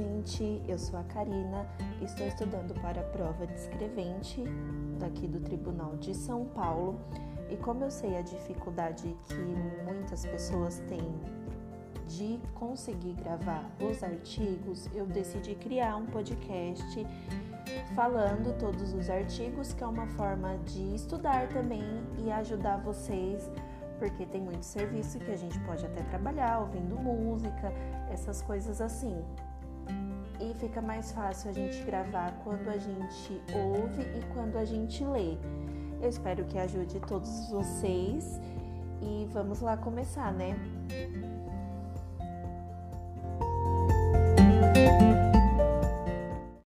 noite. Eu sou a Karina, estou estudando para a prova de escrevente daqui do Tribunal de São Paulo. E como eu sei a dificuldade que muitas pessoas têm de conseguir gravar os artigos, eu decidi criar um podcast falando todos os artigos, que é uma forma de estudar também e ajudar vocês porque tem muito serviço que a gente pode até trabalhar ouvindo música, essas coisas assim. E fica mais fácil a gente gravar quando a gente ouve e quando a gente lê. Eu espero que ajude todos vocês e vamos lá começar, né?